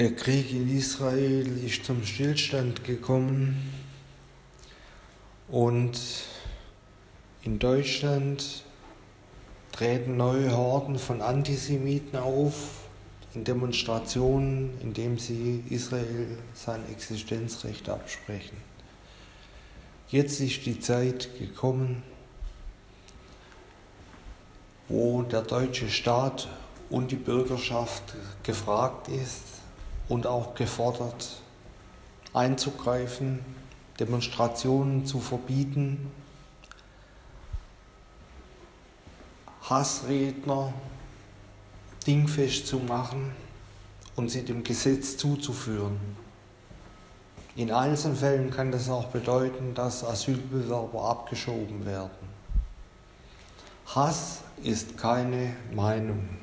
Der Krieg in Israel ist zum Stillstand gekommen und in Deutschland treten neue Horden von Antisemiten auf in Demonstrationen, indem sie Israel sein Existenzrecht absprechen. Jetzt ist die Zeit gekommen, wo der deutsche Staat und die Bürgerschaft gefragt ist, und auch gefordert, einzugreifen, Demonstrationen zu verbieten, Hassredner dingfest zu machen und sie dem Gesetz zuzuführen. In Einzelfällen kann das auch bedeuten, dass Asylbewerber abgeschoben werden. Hass ist keine Meinung.